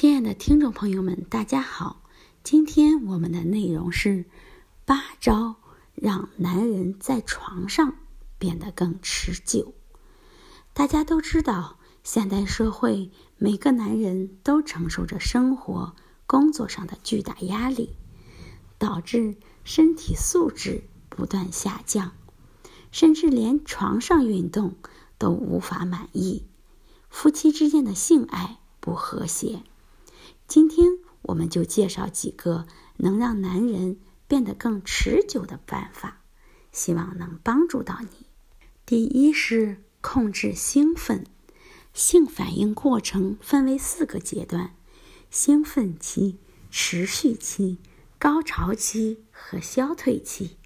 亲爱的听众朋友们，大家好！今天我们的内容是八招让男人在床上变得更持久。大家都知道，现代社会每个男人都承受着生活、工作上的巨大压力，导致身体素质不断下降，甚至连床上运动都无法满意，夫妻之间的性爱不和谐。今天我们就介绍几个能让男人变得更持久的办法，希望能帮助到你。第一是控制兴奋，性反应过程分为四个阶段：兴奋期、持续期、高潮期和消退期。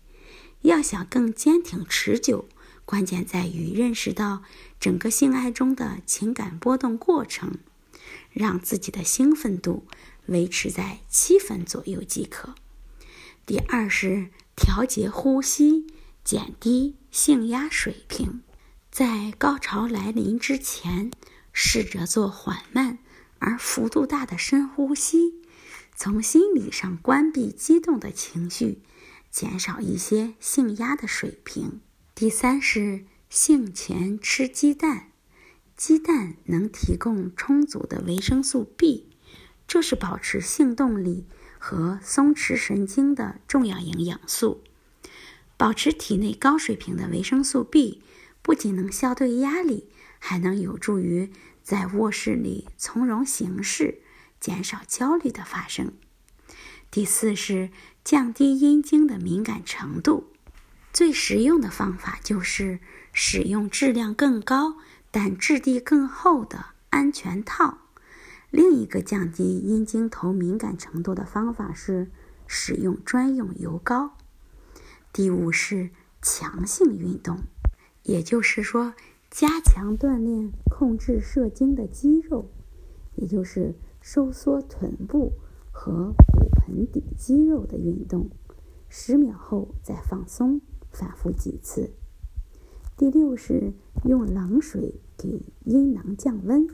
要想更坚挺持久，关键在于认识到整个性爱中的情感波动过程。让自己的兴奋度维持在七分左右即可。第二是调节呼吸，减低性压水平。在高潮来临之前，试着做缓慢而幅度大的深呼吸，从心理上关闭激动的情绪，减少一些性压的水平。第三是性前吃鸡蛋。鸡蛋能提供充足的维生素 B，这是保持性动力和松弛神经的重要营养素。保持体内高水平的维生素 B，不仅能消退压力，还能有助于在卧室里从容行事，减少焦虑的发生。第四是降低阴茎的敏感程度，最实用的方法就是使用质量更高。但质地更厚的安全套。另一个降低阴茎头敏感程度的方法是使用专用油膏。第五是强性运动，也就是说加强锻炼控制射精的肌肉，也就是收缩臀部和骨盆底肌肉的运动。十秒后再放松，反复几次。第六是用冷水给阴囊降温，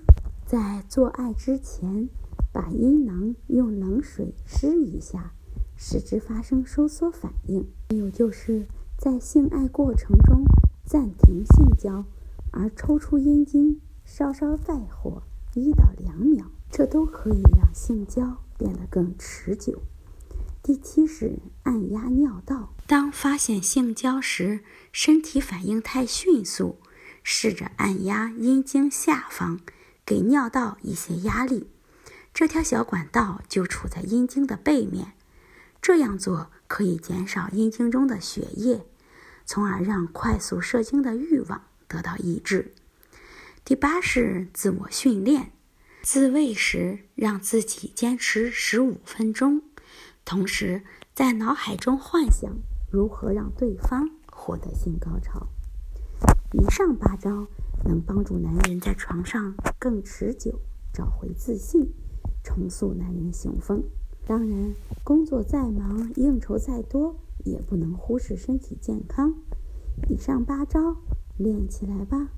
在做爱之前，把阴囊用冷水湿一下，使之发生收缩反应。还有就是在性爱过程中暂停性交，而抽出阴茎，稍稍再火一到两秒，这都可以让性交变得更持久。第七是按压尿道。当发现性交时身体反应太迅速，试着按压阴茎下方，给尿道一些压力。这条小管道就处在阴茎的背面。这样做可以减少阴茎中的血液，从而让快速射精的欲望得到抑制。第八是自我训练。自慰时让自己坚持十五分钟。同时，在脑海中幻想如何让对方获得性高潮。以上八招能帮助男人在床上更持久，找回自信，重塑男人雄风。当然，工作再忙，应酬再多，也不能忽视身体健康。以上八招练起来吧。